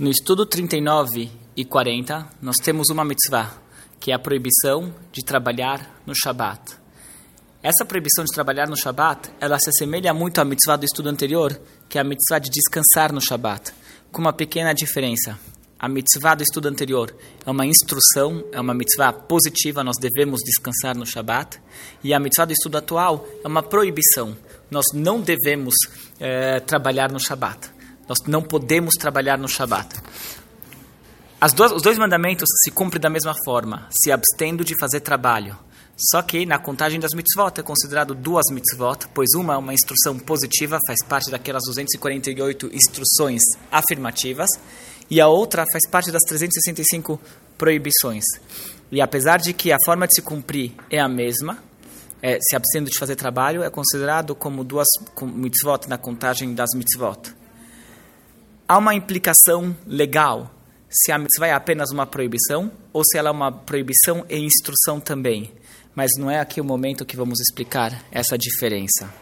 No estudo 39 e 40, nós temos uma mitzvah, que é a proibição de trabalhar no Shabat. Essa proibição de trabalhar no Shabat, ela se assemelha muito à mitzvah do estudo anterior, que é a mitzvah de descansar no Shabat, com uma pequena diferença. A mitzvah do estudo anterior é uma instrução, é uma mitzvah positiva, nós devemos descansar no Shabat. E a mitzvah do estudo atual é uma proibição, nós não devemos é, trabalhar no Shabat. Nós não podemos trabalhar no Shabat. Duas, os dois mandamentos se cumprem da mesma forma, se abstendo de fazer trabalho. Só que na contagem das mitzvot é considerado duas mitzvot, pois uma é uma instrução positiva, faz parte daquelas 248 instruções afirmativas, e a outra faz parte das 365 proibições. E apesar de que a forma de se cumprir é a mesma, é, se abstendo de fazer trabalho, é considerado como duas mitzvot na contagem das mitzvot há uma implicação legal se é apenas uma proibição ou se ela é uma proibição e instrução também. Mas não é aqui o momento que vamos explicar essa diferença.